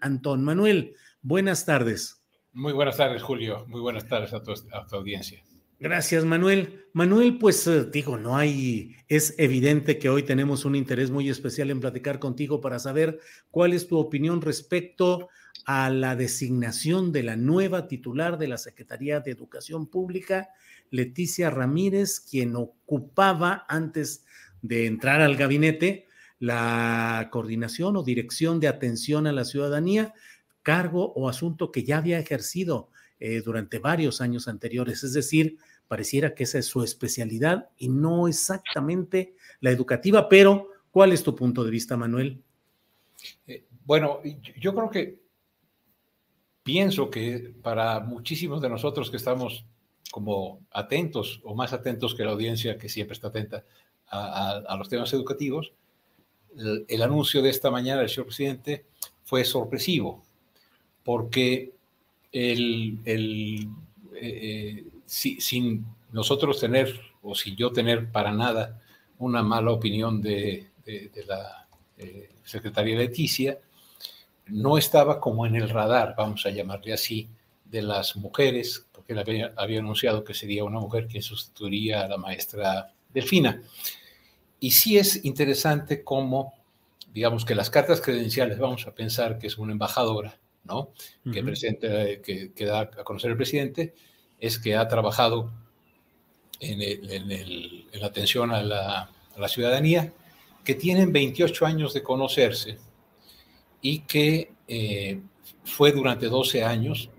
Antón Manuel, buenas tardes. Muy buenas tardes, Julio. Muy buenas tardes a tu, a tu audiencia. Gracias, Manuel. Manuel, pues eh, digo, no hay, es evidente que hoy tenemos un interés muy especial en platicar contigo para saber cuál es tu opinión respecto a la designación de la nueva titular de la Secretaría de Educación Pública, Leticia Ramírez, quien ocupaba antes de entrar al gabinete la coordinación o dirección de atención a la ciudadanía, cargo o asunto que ya había ejercido eh, durante varios años anteriores. Es decir, pareciera que esa es su especialidad y no exactamente la educativa, pero ¿cuál es tu punto de vista, Manuel? Eh, bueno, yo creo que pienso que para muchísimos de nosotros que estamos como atentos o más atentos que la audiencia que siempre está atenta a, los temas educativos, el, anuncio de esta mañana del señor presidente fue sorpresivo, porque eh, si, sin nosotros tener, o sin yo tener para nada una mala opinión de, la eh, secretaria Leticia, no estaba como en el radar, vamos a llamarle así, de las mujeres, porque él había, había anunciado que sería una mujer quien sustituiría a la maestra Delfina. Y sí es interesante cómo, digamos que las cartas credenciales, vamos a pensar que es una embajadora, ¿no? Uh -huh. que, presenta, que, que, da a conocer el presidente, es que ha trabajado en, el, en, el, en la atención a la, a la, ciudadanía, que tienen 28 años de conocerse y que eh, fue durante 12 años,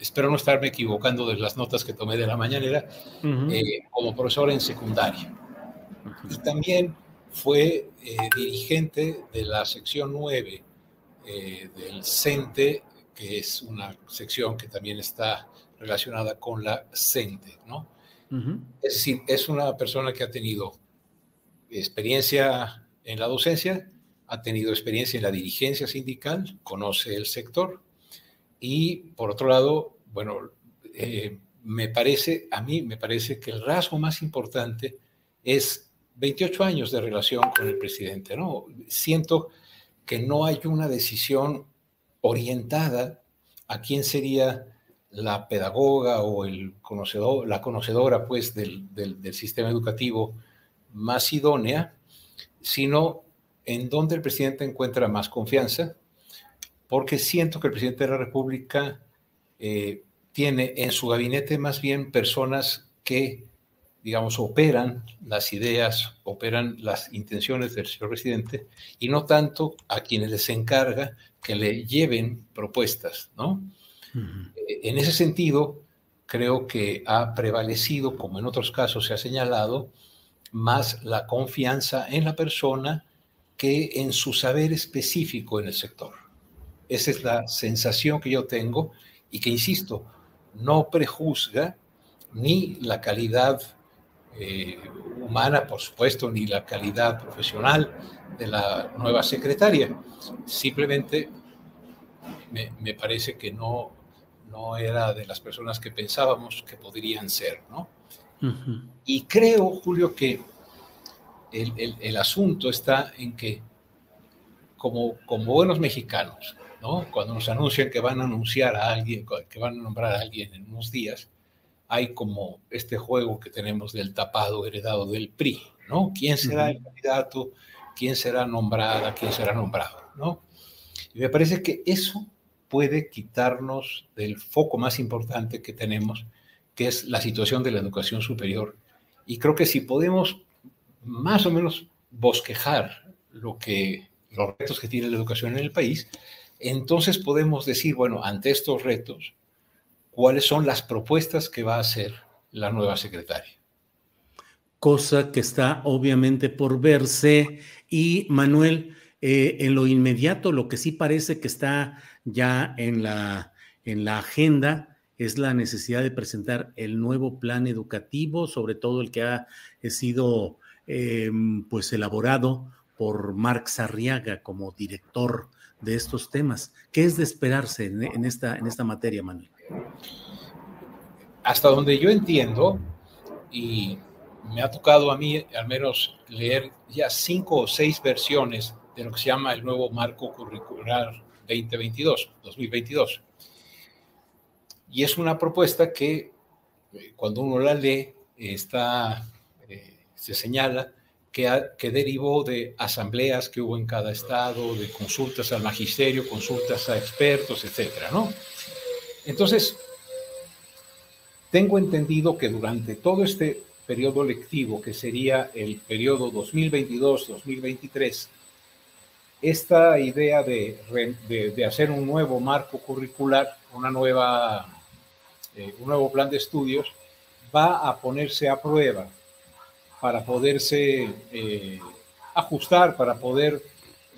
espero no estarme equivocando de las notas que tomé de la mañanera, uh -huh. eh, como profesor en secundaria. Y también fue eh, dirigente de la sección 9 eh, del CENTE, que es una sección que también está relacionada con la CENTE, ¿no? Uh -huh. Es decir, es una persona que ha tenido experiencia en la docencia, ha tenido experiencia en la dirigencia sindical, conoce el sector y, por otro lado, bueno, eh, me parece, a mí me parece que el rasgo más importante es 28 años de relación con el presidente, ¿no? Siento que no hay una decisión orientada a quién sería la pedagoga o la conocedora pues del sistema educativo más idónea, sino en donde el presidente encuentra más confianza, porque siento que el presidente de la República eh, tiene en su gabinete más bien personas que, digamos, operan las ideas, operan las intenciones del señor presidente, y no tanto a quienes les encarga que le lleven propuestas, ¿no? Uh -huh. En ese sentido, creo que ha prevalecido, como en otros casos se ha señalado, más la confianza en la persona que en su saber específico en el sector. Esa es la sensación que yo tengo y que, insisto, no prejuzga ni la calidad eh, humana, por supuesto, ni la calidad profesional de la nueva secretaria. Simplemente me, me parece que no, no era de las personas que pensábamos que podrían ser, ¿no? Uh -huh. Y creo, Julio, que el, el, el, asunto está en que, como, como buenos mexicanos, ¿no? Cuando nos anuncian que van a anunciar a alguien, que van a nombrar a alguien en unos días, hay como este juego que tenemos del tapado heredado del PRI, ¿no? ¿Quién será el candidato? ¿Quién será nombrada? ¿Quién será nombrado? ¿no? Y me parece que eso puede quitarnos del foco más importante que tenemos, que es la situación de la educación superior. Y creo que si podemos más o menos bosquejar lo que, los retos que tiene la educación en el país, entonces podemos decir, bueno, ante estos retos, cuáles son las propuestas que va a hacer la nueva secretaria. Cosa que está obviamente por verse. Y Manuel, eh, en lo inmediato, lo que sí parece que está ya en la, en la agenda es la necesidad de presentar el nuevo plan educativo, sobre todo el que ha sido em, pues elaborado por Marc Sarriaga como director de estos temas. ¿Qué es de esperarse en, esta, en esta materia, Manuel? Hasta donde yo entiendo, y me ha tocado a mí al menos leer ya cinco o seis versiones de lo que se llama el nuevo marco curricular 2022, 2022. Y es una propuesta que eh, cuando uno la lee, está, eh, se señala que, derivó de asambleas que hubo en cada estado, de consultas al magisterio, consultas a expertos, etcétera, ¿no? Entonces, tengo entendido que durante todo este periodo lectivo, que sería el periodo 2022-2023, esta idea de, hacer un nuevo marco curricular, una nueva, eh, un nuevo plan de estudios, va a ponerse a prueba para poderse eh, ajustar, para poder,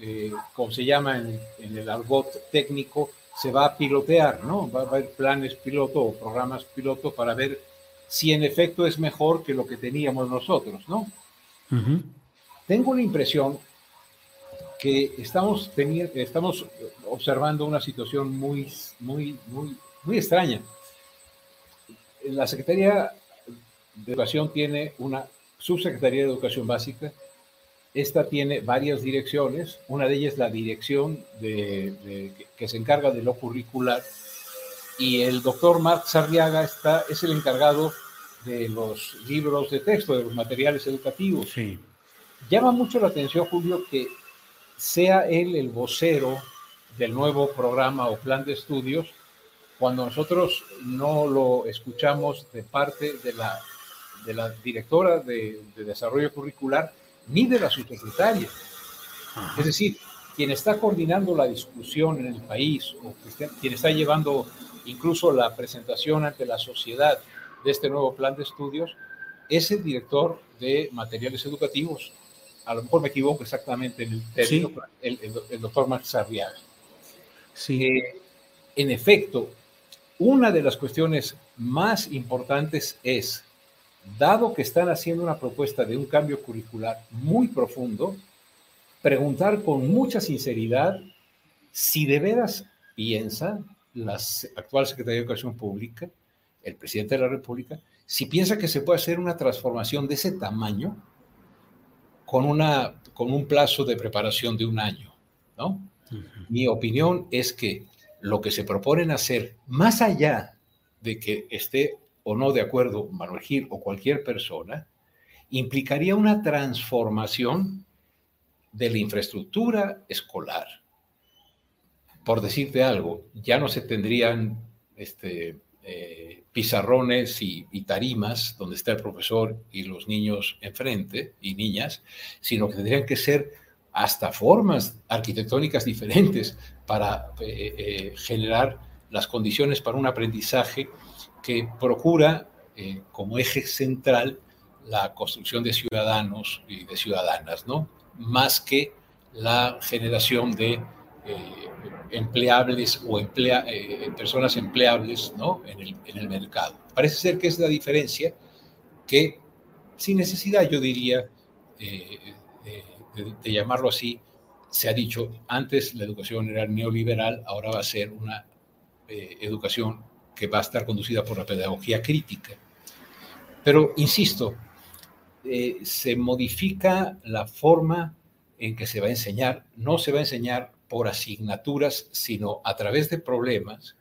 eh, como se llama en, el argot técnico, se va a pilotear, ¿no? Va a haber planes piloto o programas piloto para ver si en efecto es mejor que lo que teníamos nosotros, ¿no? Tengo la impresión que estamos, estamos observando una situación muy, muy, muy, muy extraña. La Secretaría de Educación tiene una Subsecretaría de Educación Básica. Esta tiene varias direcciones. Una de ellas es la dirección de, que se encarga de lo curricular. Y el doctor Marc Sarriaga está, es el encargado de los libros de texto, de los materiales educativos. Sí. Llama mucho la atención, Julio, que sea él el vocero del nuevo programa o plan de estudios, cuando nosotros no lo escuchamos de parte de la de la directora de, desarrollo curricular ni de la subsecretaria. Es decir, quien está coordinando la discusión en el país o quien está llevando incluso la presentación ante la sociedad de este nuevo plan de estudios es el director de materiales educativos. A lo mejor me equivoco exactamente en el término, el, doctor Max Arriaga. Sí. Eh, en efecto, una de las cuestiones más importantes es dado que están haciendo una propuesta de un cambio curricular muy profundo, preguntar con mucha sinceridad si de veras piensa la actual Secretaría de Educación Pública, el presidente de la República, si piensa que se puede hacer una transformación de ese tamaño con, una, con un plazo de preparación de un año, ¿no? Mi opinión es que lo que se proponen hacer, más allá de que esté o no de acuerdo Manuel Gil o cualquier persona, implicaría una transformación de la infraestructura escolar. Por decirte algo, ya no se tendrían este, eh, pizarrones y, tarimas donde está el profesor y los niños enfrente y niñas, sino que tendrían que ser hasta formas arquitectónicas diferentes para eh, eh, generar las condiciones para un aprendizaje que procura eh, como eje central la construcción de ciudadanos y de ciudadanas, ¿no? Más que la generación de eh, empleables o emplea, eh, personas empleables, ¿no? En el, en el mercado. Parece ser que es la diferencia que, sin necesidad, yo diría, de, llamarlo así, se ha dicho, antes la educación era neoliberal, ahora va a ser una educación que va a estar conducida por la pedagogía crítica. Pero, insisto, eh, se modifica la forma en que se va a enseñar. No se va a enseñar por asignaturas, sino a través de problemas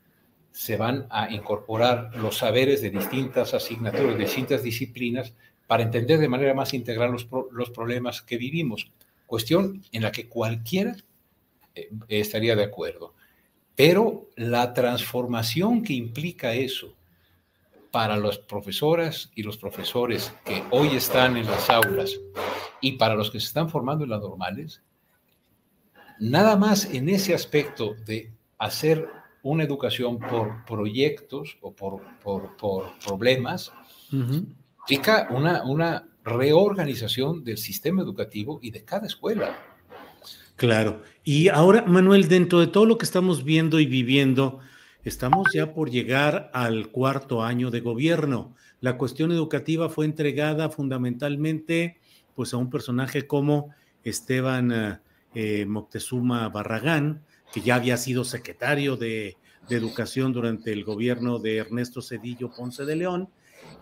se van a incorporar los saberes de distintas asignaturas, de distintas disciplinas, para entender de manera más integral los, problemas que vivimos. Cuestión en la que cualquiera eh, estaría de acuerdo. Pero la transformación que implica eso para las profesoras y los profesores que hoy están en las aulas y para los que se están formando en las normales, nada más en ese aspecto de hacer una educación por proyectos o por, por, problemas, implica una, una reorganización del sistema educativo y de cada escuela. Claro. Y ahora, Manuel, dentro de todo lo que estamos viendo y viviendo, estamos ya por llegar al cuarto año de gobierno. La cuestión educativa fue entregada fundamentalmente pues, a un personaje como Esteban eh, eh, Moctezuma Barragán, que ya había sido secretario de, de Educación durante el gobierno de Ernesto Cedillo Ponce de León,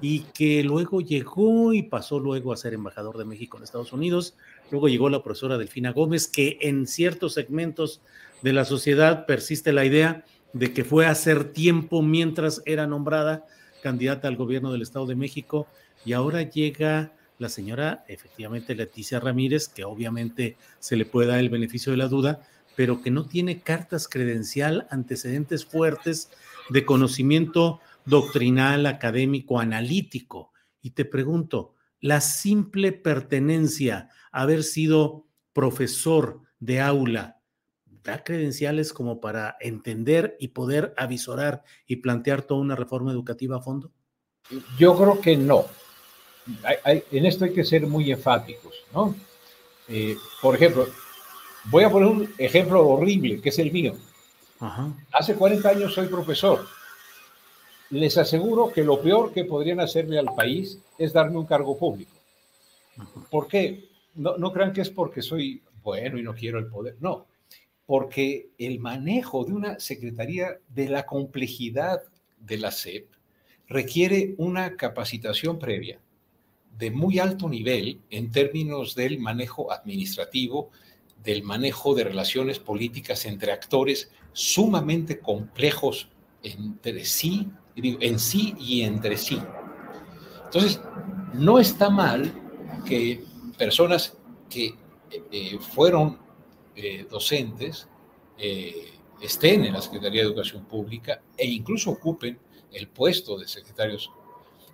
y que luego llegó y pasó luego a ser embajador de México en Estados Unidos. Luego llegó la profesora Delfina Gómez, que en ciertos segmentos de la sociedad persiste la idea de que fue a hacer tiempo mientras era nombrada candidata al gobierno del Estado de México y ahora llega la señora, efectivamente, Leticia Ramírez, que obviamente se le puede dar el beneficio de la duda, pero que no tiene cartas credencial, antecedentes fuertes de conocimiento doctrinal, académico, analítico. Y te pregunto, la simple pertenencia haber sido profesor de aula, ¿da credenciales como para entender y poder avisorar y plantear toda una reforma educativa a fondo? Yo creo que no. en esto hay que ser muy enfáticos, ¿no? Eh, por ejemplo, voy a poner un ejemplo horrible, que es el mío. Hace 40 años soy profesor les aseguro que lo peor que podrían hacerle al país es darme un cargo público. ¿Por qué? No, no crean que es porque soy bueno y no quiero el poder, no, porque el manejo de una secretaría de la complejidad de la SEP requiere una capacitación previa de muy alto nivel en términos del manejo administrativo, del manejo de relaciones políticas entre actores sumamente complejos entre sí en sí y entre sí. Entonces, no está mal que personas que eh, fueron eh, docentes eh, estén en la Secretaría de Educación Pública e incluso ocupen el puesto de secretarios.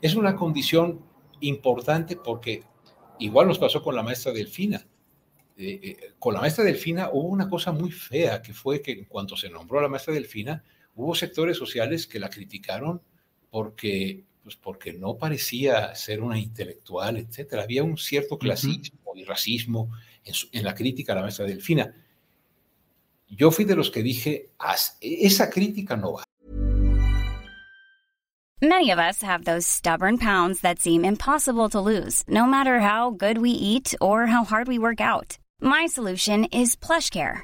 Es una condición importante porque igual nos pasó con la maestra Delfina. con la maestra Delfina hubo una cosa muy fea, que fue que en cuanto se nombró a la maestra Delfina, hubo sectores sociales que la criticaron porque, pues porque no parecía ser una intelectual, etc. Había un cierto clasismo y racismo en, la crítica a la maestra Delfina. Yo fui de los que dije, esa crítica no va. Many of us have those stubborn pounds that seem impossible to lose, no matter how good we eat or how hard we work out. My solution is PlushCare.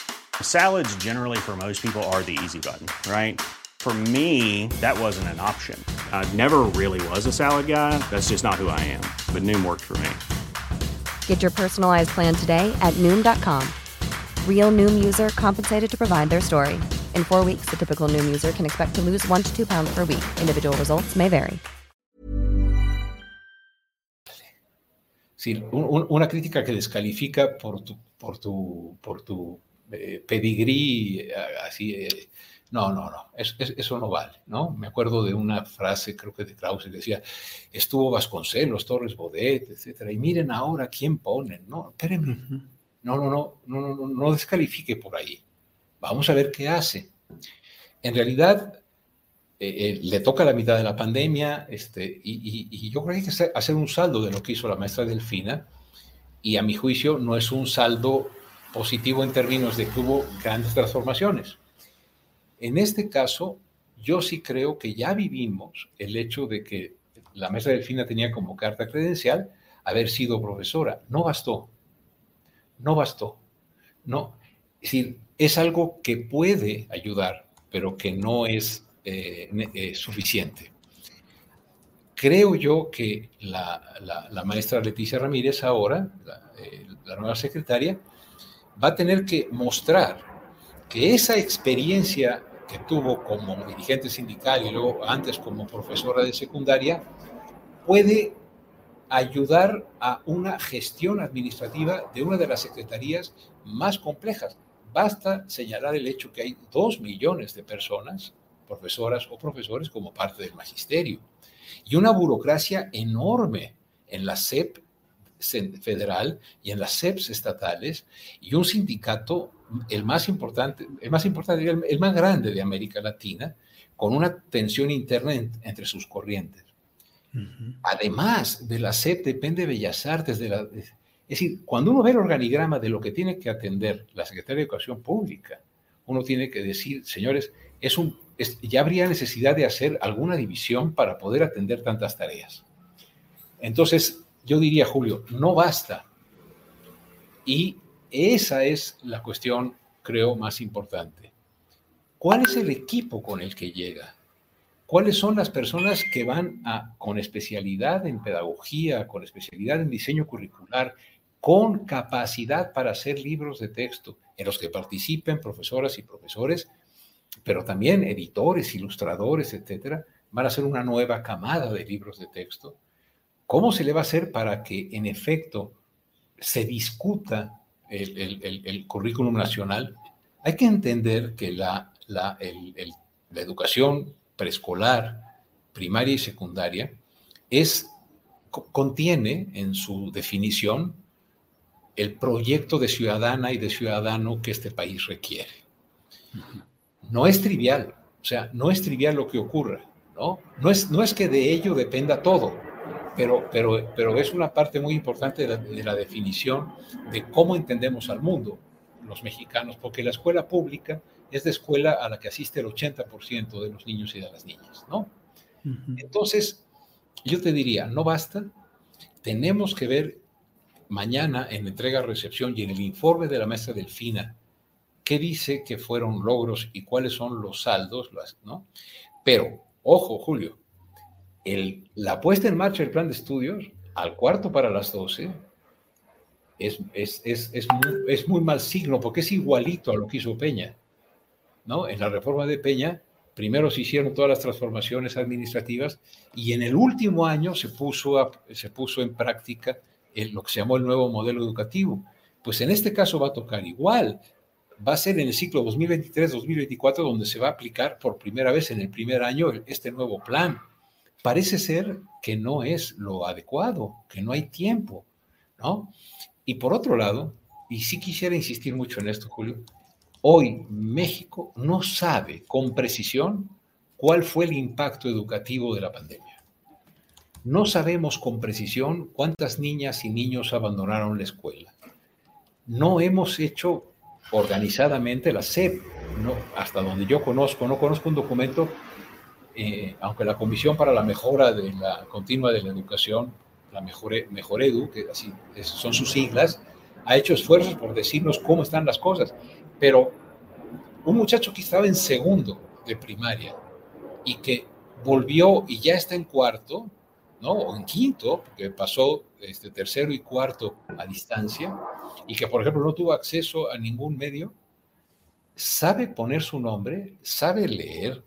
Salads, generally, for most people, are the easy button, right? For me, that wasn't an option. I never really was a salad guy. That's just not who I am. But Noom worked for me. Get your personalized plan today at Noom.com. Real Noom user compensated to provide their story. In four weeks, the typical Noom user can expect to lose one to two pounds per week. Individual results may vary. Sí, un, una crítica que descalifica por tu, por tu, por tu Eh, pedigrí, eh, así. Eh, no, no, no, eso no vale, ¿no? Me acuerdo de una frase, creo que de Krause, que decía, estuvo Vasconcelos, Torres Bodet, etcétera, y miren ahora quién ponen, ¿no? Espérenme, no, no, no, no, no, no descalifique por ahí. Vamos a ver qué hace. En realidad, le toca la mitad de la pandemia, este, y, y, yo creo que hay que hacer un saldo de lo que hizo la maestra Delfina, y a mi juicio no es un saldo positivo en términos de que hubo grandes transformaciones. En este caso, yo sí creo que ya vivimos el hecho de que la maestra Delfina tenía como carta credencial haber sido profesora. No bastó. No bastó. No. Es decir, es algo que puede ayudar, pero que no es eh, eh, suficiente. Creo yo que la, maestra Leticia Ramírez ahora, eh, la nueva secretaria, va a tener que mostrar que esa experiencia que tuvo como dirigente sindical y luego antes como profesora de secundaria, puede ayudar a una gestión administrativa de una de las secretarías más complejas. Basta señalar el hecho que hay dos millones de personas, profesoras o profesores, como parte del magisterio, y una burocracia enorme en la SEP federal y en las SEPs estatales, y un sindicato el más importante, el más importante, el, más grande de América Latina, con una tensión interna entre sus corrientes. Además de la SEP depende de Bellas Artes, de la, es decir, cuando uno ve el organigrama de lo que tiene que atender la Secretaría de Educación Pública, uno tiene que decir, señores, es un, ya habría necesidad de hacer alguna división para poder atender tantas tareas. Entonces, yo diría, Julio, no basta. Y esa es la cuestión, creo, más importante. ¿Cuál es el equipo con el que llega? ¿Cuáles son las personas que van con especialidad en pedagogía, con especialidad en diseño curricular, con capacidad para hacer libros de texto, en los que participen profesoras y profesores, pero también editores, ilustradores, etcétera, van a ser una nueva camada de libros de texto? ¿Cómo se le va a hacer para que, en efecto, se discuta el, currículum nacional, hay que entender que la, la, la educación preescolar, primaria y secundaria es, contiene en su definición el proyecto de ciudadana y de ciudadano que este país requiere. No es trivial, o sea, no es trivial lo que ocurra, ¿no? No es, no es que de ello dependa todo pero, pero, pero es una parte muy importante de la, definición de cómo entendemos al mundo los mexicanos, porque la escuela pública es de escuela a la que asiste el 80% de los niños y de las niñas, ¿no? Entonces, yo te diría, no basta, tenemos que ver mañana en entrega-recepción y en el informe de la maestra Delfina qué dice que fueron logros y cuáles son los saldos, ¿no? Pero, ojo, Julio, la puesta en marcha del plan de estudios al cuarto para las 12 es, es, es, muy, es, muy, mal signo porque es igualito a lo que hizo Peña. ¿no? En la reforma de Peña, primero se hicieron todas las transformaciones administrativas y en el último año se puso, se puso en práctica lo que se llamó el nuevo modelo educativo. Pues en este caso va a tocar igual. Va a ser en el ciclo 2023-2024 donde se va a aplicar por primera vez en el primer año este nuevo plan parece ser que no es lo adecuado, que no hay tiempo, ¿no? Y por otro lado, y sí quisiera insistir mucho en esto, Julio, hoy México no sabe con precisión cuál fue el impacto educativo de la pandemia. No sabemos con precisión cuántas niñas y niños abandonaron la escuela. No hemos hecho organizadamente la SEP, no, hasta donde yo conozco, no conozco un documento eh, aunque la Comisión para la Mejora de la Continua de la Educación, la Mejor, Mejor Edu, que así son sus siglas, ha hecho esfuerzos por decirnos cómo están las cosas. Pero un muchacho que estaba en segundo de primaria y que volvió y ya está en cuarto, ¿no? O en quinto, porque pasó este, tercero y cuarto a distancia, y que, por ejemplo, no tuvo acceso a ningún medio, sabe poner su nombre, sabe leer,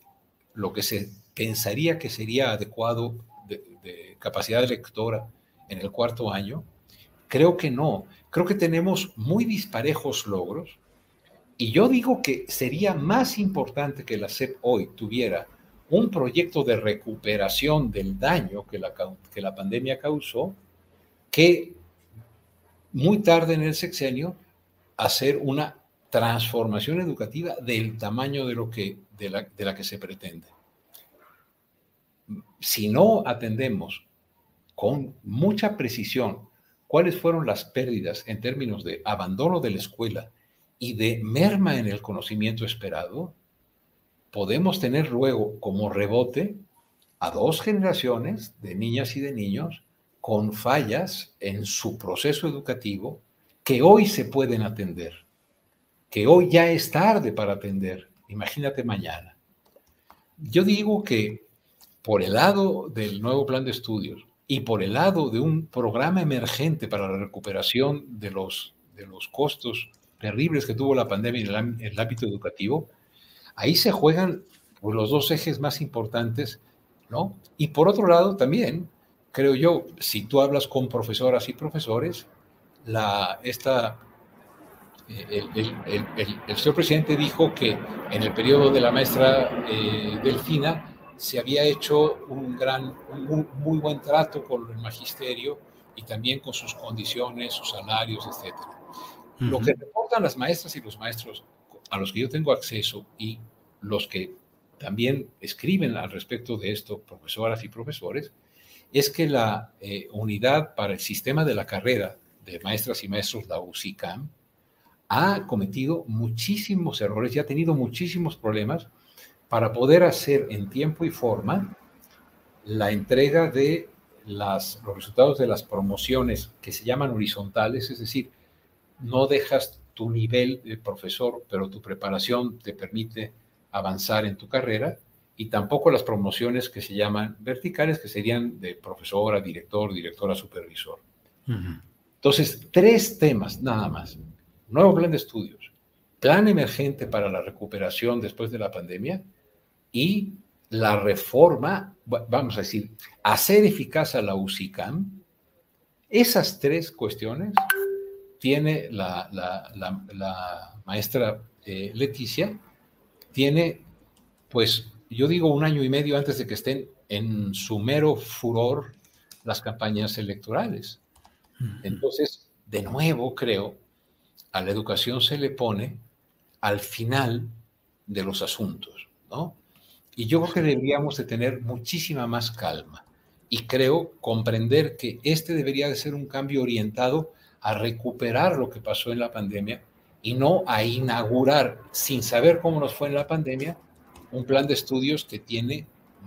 lo que se pensaría que sería adecuado de, capacidad lectora en el cuarto año, creo que no. Creo que tenemos muy disparejos logros y yo digo que sería más importante que la SEP hoy tuviera un proyecto de recuperación del daño que la, que la pandemia causó, que muy tarde en el sexenio hacer una transformación educativa del tamaño de, lo que, de, la, de la que se pretende. Si no atendemos con mucha precisión cuáles fueron las pérdidas en términos de abandono de la escuela y de merma en el conocimiento esperado, podemos tener luego como rebote a dos generaciones de niñas y de niños con fallas en su proceso educativo que hoy se pueden atender, que hoy ya es tarde para atender. Imagínate mañana. Yo digo que por el lado del nuevo plan de estudios y por el lado de un programa emergente para la recuperación de los, de los costos terribles que tuvo la pandemia en el, ámbito educativo, ahí se juegan pues, los dos ejes más importantes, ¿no? Y por otro lado también, creo yo, si tú hablas con profesoras y profesores, la, esta, eh, el, señor presidente dijo que en el periodo de la maestra eh, Delfina se había hecho un, gran, un muy, buen trato con el magisterio y también con sus condiciones, sus salarios, etc. Lo que reportan las maestras y los maestros a los que yo tengo acceso y los que también escriben al respecto de esto, profesoras y profesores, es que la eh, unidad para el sistema de la carrera de maestras y maestros, la UCICAM, ha cometido muchísimos errores y ha tenido muchísimos problemas para poder hacer en tiempo y forma la entrega de las, los resultados de las promociones que se llaman horizontales, es decir, no dejas tu nivel de profesor, pero tu preparación te permite avanzar en tu carrera, y tampoco las promociones que se llaman verticales, que serían de profesora, director, directora, supervisor. Entonces, tres temas nada más. Nuevo plan de estudios, plan emergente para la recuperación después de la pandemia y la reforma, vamos a decir, hacer eficaz a la UCICAM. Esas tres cuestiones tiene la, maestra eh, Leticia, tiene, pues, yo digo un año y medio antes de que estén en su mero furor las campañas electorales. Entonces, de nuevo, creo, a la educación se le pone al final de los asuntos, ¿no? Y yo creo que deberíamos de tener muchísima más calma y creo comprender que este debería de ser un cambio orientado a recuperar lo que pasó en la pandemia y no a inaugurar, sin saber cómo nos fue en la pandemia, un plan de estudios que tiene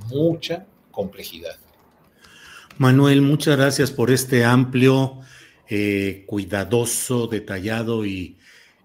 mucha complejidad. Manuel, muchas gracias por este amplio, eh, cuidadoso, detallado y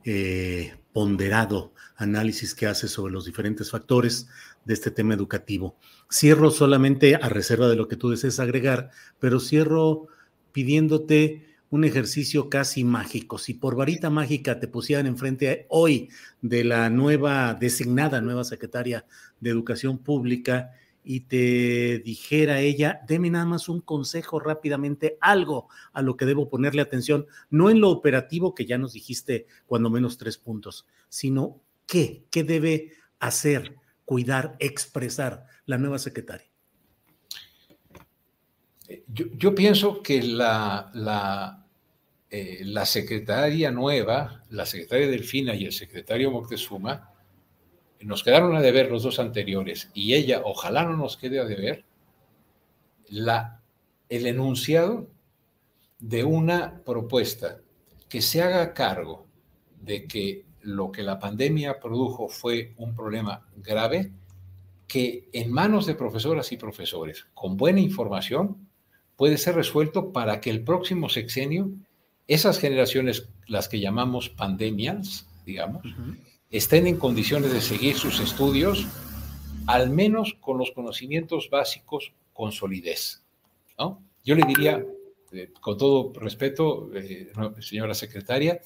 eh, ponderado análisis que hace sobre los diferentes factores de este tema educativo. Cierro solamente a reserva de lo que tú desees agregar, pero cierro pidiéndote un ejercicio casi mágico. Si por varita mágica te pusieran enfrente hoy de la nueva, designada nueva secretaria de Educación Pública y te dijera ella, deme nada más un consejo rápidamente, algo a lo que debo ponerle atención, no en lo operativo que ya nos dijiste cuando menos tres puntos, sino qué, qué debe hacer, cuidar, expresar la nueva secretaria. Yo, pienso que la, la, eh, la secretaria nueva, la secretaria Delfina y el secretario Moctezuma, nos quedaron a deber los dos anteriores y ella ojalá no nos quede a deber la, el enunciado de una propuesta que se haga cargo de que lo que la pandemia produjo fue un problema grave que en manos de profesoras y profesores con buena información puede ser resuelto para que el próximo sexenio esas generaciones, las que llamamos pandemias, digamos, estén en condiciones de seguir sus estudios, al menos con los conocimientos básicos con solidez. ¿no? Yo le diría, eh, con todo respeto, eh, señora secretaria,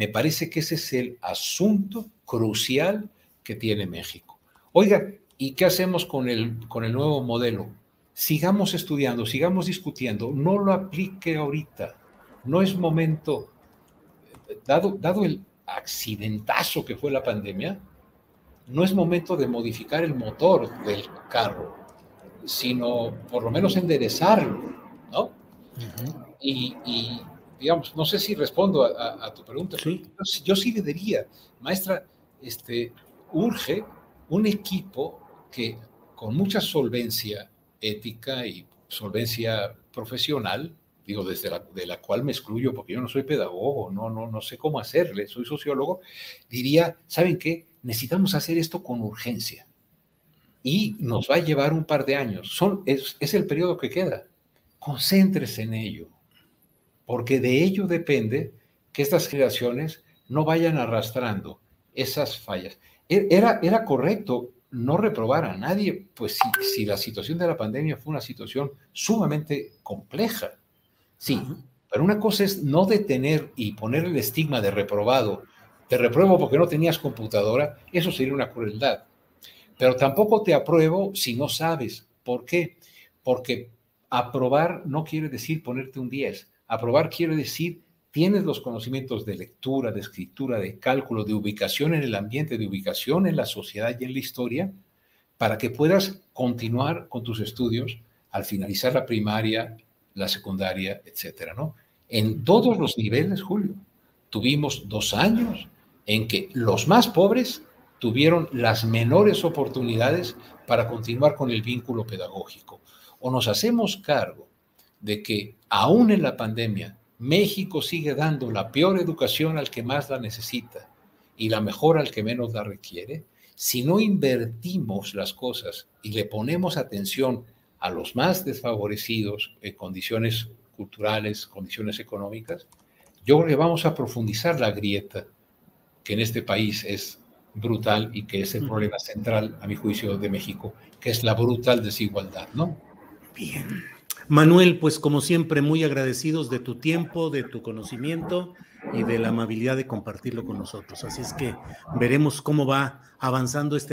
me parece que ese es el asunto crucial que tiene México. Oiga, ¿y qué hacemos con el, con el nuevo modelo? Sigamos estudiando, sigamos discutiendo, no lo aplique ahorita, no es momento, dado, dado el, accidentazo que fue la pandemia, no es momento de modificar el motor del carro, sino por lo menos enderezarlo, ¿no? y, digamos, no sé si respondo a, tu pregunta, ¿Sí? yo, sí le diría, maestra, este, urge un equipo que con mucha solvencia ética y solvencia profesional digo, desde la, de la cual me excluyo porque yo no soy pedagogo, no, no, no sé cómo hacerle, soy sociólogo, diría, ¿saben qué? Necesitamos hacer esto con urgencia. y nos va a llevar un par de años. Son, es, es el periodo que queda. Concéntrese en ello, porque de ello depende que estas generaciones no vayan arrastrando esas fallas. E, era, era correcto no reprobar a nadie, pues si, si, la situación de la pandemia fue una situación sumamente compleja. Sí, pero una cosa es no detener y poner el estigma de reprobado, te repruebo porque no tenías computadora, eso sería una crueldad. Pero tampoco te apruebo si no sabes. ¿Por qué? Porque aprobar no quiere decir ponerte un 10. Aprobar quiere decir tienes los conocimientos de lectura, de escritura, de cálculo, de ubicación en el ambiente, de ubicación en la sociedad y en la historia, para que puedas continuar con tus estudios al finalizar la primaria, la secundaria, etcétera, ¿no? En todos los niveles, Julio, tuvimos dos años en que los más pobres tuvieron las menores oportunidades para continuar con el vínculo pedagógico. O nos hacemos cargo de que aún en la pandemia México sigue dando la peor educación al que más la necesita y la mejor al que menos la requiere, si no invertimos las cosas y le ponemos atención a los más desfavorecidos en condiciones culturales, condiciones económicas, yo creo que vamos a profundizar la grieta que en este país es brutal y que es el problema central, a mi juicio, de México, que es la brutal desigualdad, ¿no? Bien. Manuel, pues como siempre, muy agradecidos de tu tiempo, de tu conocimiento y de la amabilidad de compartirlo con nosotros. Así es que veremos cómo va avanzando este.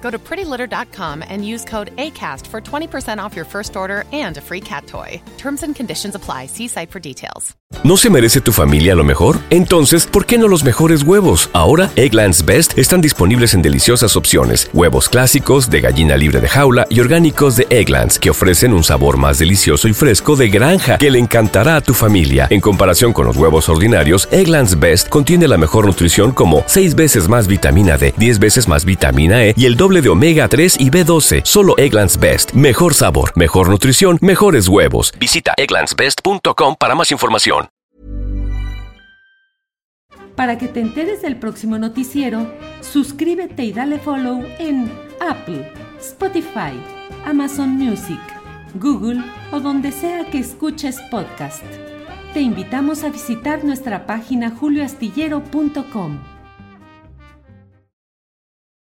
Go to prettylitter.com and use code ACAST for 20% off your first order and a free cat toy. Terms and conditions apply. See site for details. ¿No se merece tu familia lo mejor? Entonces, ¿por qué no los mejores huevos? Ahora, Egglands Best están disponibles en deliciosas opciones. Huevos clásicos, de gallina libre de jaula y orgánicos de Egglands, que ofrecen un sabor más delicioso y fresco de granja que le encantará a tu familia. En comparación con los huevos ordinarios, Egglands Best contiene la mejor nutrición como 6 veces más vitamina D, 10 veces más vitamina E y el de omega 3 y B12. Solo Egglands Best. Mejor sabor, mejor nutrición, mejores huevos. Visita egglandsbest.com para más información. Para que te enteres del próximo noticiero, suscríbete y dale follow en Apple, Spotify, Amazon Music, Google o donde sea que escuches podcast. Te invitamos a visitar nuestra página julioastillero.com.